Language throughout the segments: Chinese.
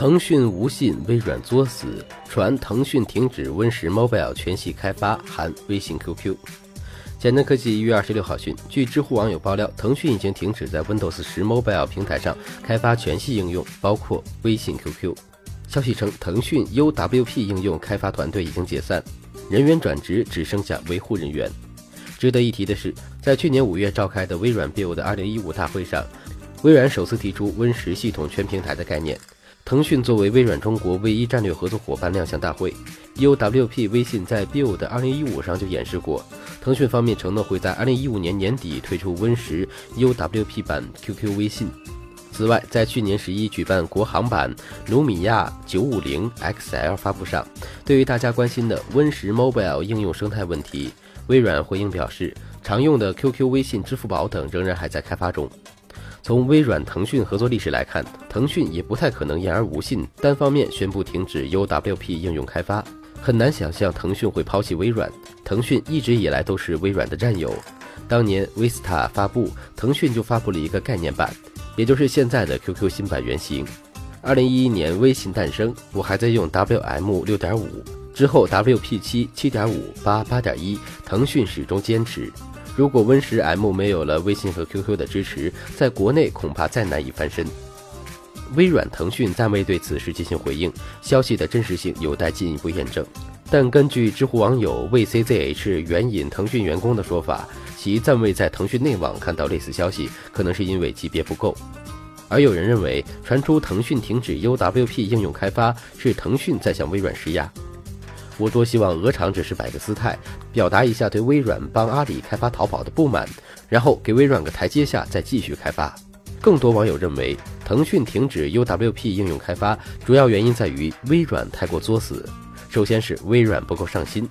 腾讯无信，微软作死，传腾讯停止 Win 十 Mobile 全系开发，含微信、QQ。简单科技一月二十六号讯，据知乎网友爆料，腾讯已经停止在 Windows 十 Mobile 平台上开发全系应用，包括微信、QQ。消息称，腾讯 UWP 应用开发团队已经解散，人员转职，只剩下维护人员。值得一提的是，在去年五月召开的微软 Build 二零一五大会上，微软首次提出 Win 十系统全平台的概念。腾讯作为微软中国唯一战略合作伙伴亮相大会，UWP 微信在 Build 二零一五上就演示过。腾讯方面承诺会在二零一五年年底推出 Win 十 UWP 版 QQ 微信。此外，在去年十一举办国行版卢米亚九五零 XL 发布上，对于大家关心的 Win 十 Mobile 应用生态问题，微软回应表示，常用的 QQ、微信、支付宝等仍然还在开发中。从微软、腾讯合作历史来看，腾讯也不太可能言而无信，单方面宣布停止 UWP 应用开发。很难想象腾讯会抛弃微软，腾讯一直以来都是微软的战友。当年 Vista 发布，腾讯就发布了一个概念版。也就是现在的 QQ 新版原型。二零一一年微信诞生，我还在用 WM 六点五，之后 WP 七、七点五、八、八点一，腾讯始终坚持。如果 Win 十 M 没有了微信和 QQ 的支持，在国内恐怕再难以翻身。微软、腾讯暂未对此事进行回应，消息的真实性有待进一步验证。但根据知乎网友 VCZH 援引腾讯员工的说法。其暂未在腾讯内网看到类似消息，可能是因为级别不够。而有人认为，传出腾讯停止 UWP 应用开发是腾讯在向微软施压。我多希望鹅厂只是摆个姿态，表达一下对微软帮阿里开发淘宝的不满，然后给微软个台阶下再继续开发。更多网友认为，腾讯停止 UWP 应用开发主要原因在于微软太过作死。首先是微软不够上心。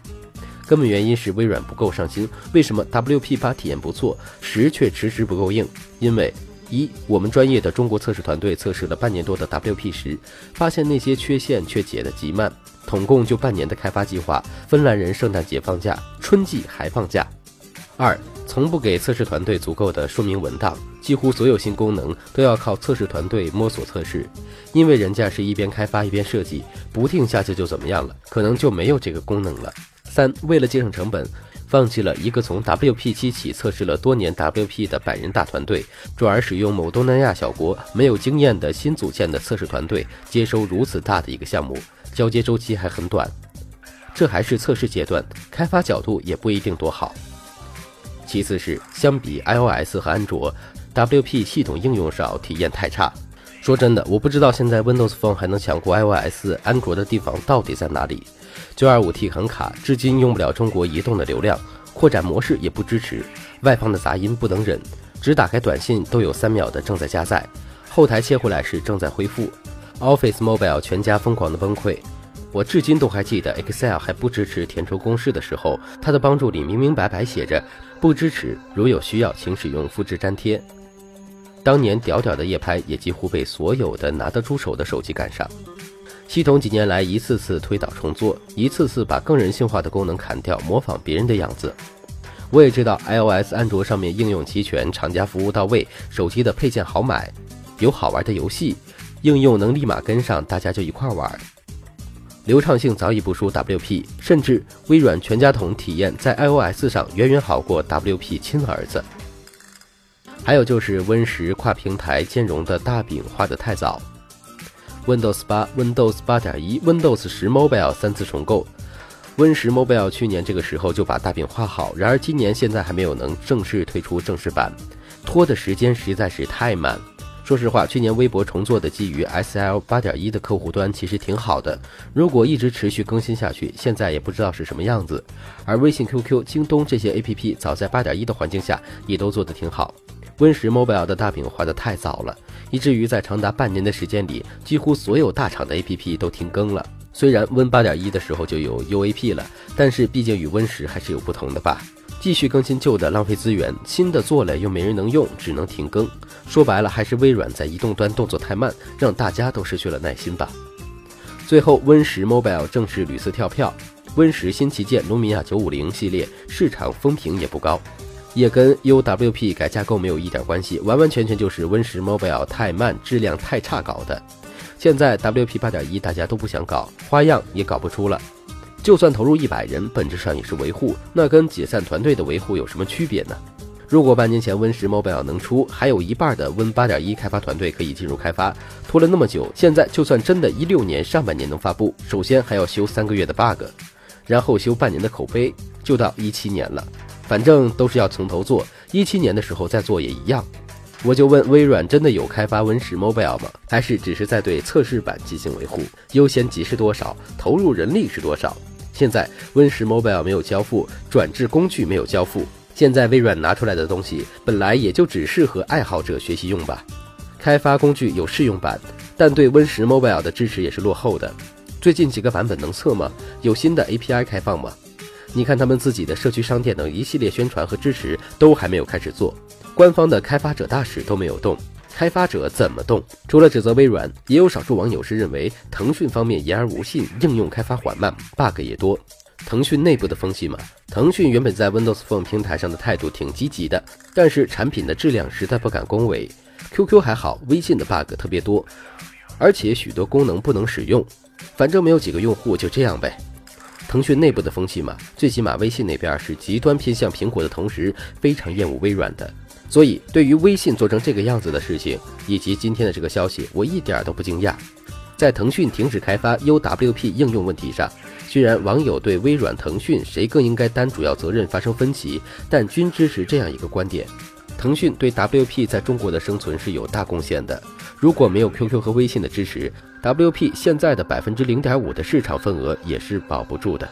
根本原因是微软不够上心。为什么 WP 八体验不错，十却迟迟不够硬？因为一，我们专业的中国测试团队测试了半年多的 WP 十，发现那些缺陷却解得极慢，统共就半年的开发计划，芬兰人圣诞节放假，春季还放假。二，从不给测试团队足够的说明文档，几乎所有新功能都要靠测试团队摸索测试，因为人家是一边开发一边设计，不定下去就怎么样了，可能就没有这个功能了。三，为了节省成本，放弃了一个从 WP 七起测试了多年 WP 的百人大团队，转而使用某东南亚小国没有经验的新组建的测试团队接收如此大的一个项目，交接周期还很短。这还是测试阶段，开发角度也不一定多好。其次是相比 iOS 和安卓，WP 系统应用少，体验太差。说真的，我不知道现在 Windows Phone 还能抢过 iOS、安卓的地方到底在哪里。925T 很卡，至今用不了中国移动的流量，扩展模式也不支持，外放的杂音不能忍，只打开短信都有三秒的正在加载，后台切回来时正在恢复。Office Mobile 全家疯狂的崩溃，我至今都还记得 Excel 还不支持填充公式的时候，它的帮助里明明白白写着不支持，如有需要请使用复制粘贴。当年屌屌的夜拍也几乎被所有的拿得出手的手机赶上。系统几年来一次次推倒重做，一次次把更人性化的功能砍掉，模仿别人的样子。我也知道 iOS、安卓上面应用齐全，厂家服务到位，手机的配件好买，有好玩的游戏，应用能立马跟上，大家就一块玩。流畅性早已不输 WP，甚至微软全家桶体验在 iOS 上远远好过 WP 亲儿子。还有就是 Win 十跨平台兼容的大饼画得太早。Windows 八、Windows 八点一、Windows 十 Mobile 三次重构，Win 十 Mobile 去年这个时候就把大饼画好，然而今年现在还没有能正式推出正式版，拖的时间实在是太慢。说实话，去年微博重做的基于 SL 八点一的客户端其实挺好的，如果一直持续更新下去，现在也不知道是什么样子。而微信、QQ、京东这些 APP 早在八点一的环境下也都做得挺好。Win 十 Mobile 的大饼画得太早了，以至于在长达半年的时间里，几乎所有大厂的 APP 都停更了。虽然 Win 八点一的时候就有 UAP 了，但是毕竟与 Win 十还是有不同的吧。继续更新旧的浪费资源，新的做了又没人能用，只能停更。说白了，还是微软在移动端动作太慢，让大家都失去了耐心吧。最后，Win 十 Mobile 正式屡次跳票，Win 十新旗舰卢米亚九五零系列市场风评也不高。也跟 UWP 改架构没有一点关系，完完全全就是 Win 十 Mobile 太慢、质量太差搞的。现在 WP 八点一大家都不想搞，花样也搞不出了。就算投入一百人，本质上也是维护，那跟解散团队的维护有什么区别呢？如果半年前 Win 十 Mobile 能出，还有一半的 Win 八点一开发团队可以进入开发，拖了那么久，现在就算真的一六年上半年能发布，首先还要修三个月的 bug，然后修半年的口碑，就到一七年了。反正都是要从头做，一七年的时候再做也一样。我就问微软真的有开发 Win 十 Mobile 吗？还是只是在对测试版进行维护？优先级是多少？投入人力是多少？现在 Win 十 Mobile 没有交付，转制工具没有交付。现在微软拿出来的东西，本来也就只适合爱好者学习用吧。开发工具有试用版，但对 Win 十 Mobile 的支持也是落后的。最近几个版本能测吗？有新的 API 开放吗？你看他们自己的社区商店等一系列宣传和支持都还没有开始做。官方的开发者大使都没有动，开发者怎么动？除了指责微软，也有少数网友是认为腾讯方面言而无信，应用开发缓慢，bug 也多。腾讯内部的风气嘛，腾讯原本在 Windows Phone 平台上的态度挺积极的，但是产品的质量实在不敢恭维。QQ 还好，微信的 bug 特别多，而且许多功能不能使用。反正没有几个用户，就这样呗。腾讯内部的风气嘛，最起码微信那边是极端偏向苹果的同时，非常厌恶微软的。所以，对于微信做成这个样子的事情，以及今天的这个消息，我一点都不惊讶。在腾讯停止开发 UWP 应用问题上，虽然网友对微软、腾讯谁更应该担主要责任发生分歧，但均支持这样一个观点：腾讯对 WP 在中国的生存是有大贡献的。如果没有 QQ 和微信的支持，WP 现在的百分之零点五的市场份额也是保不住的。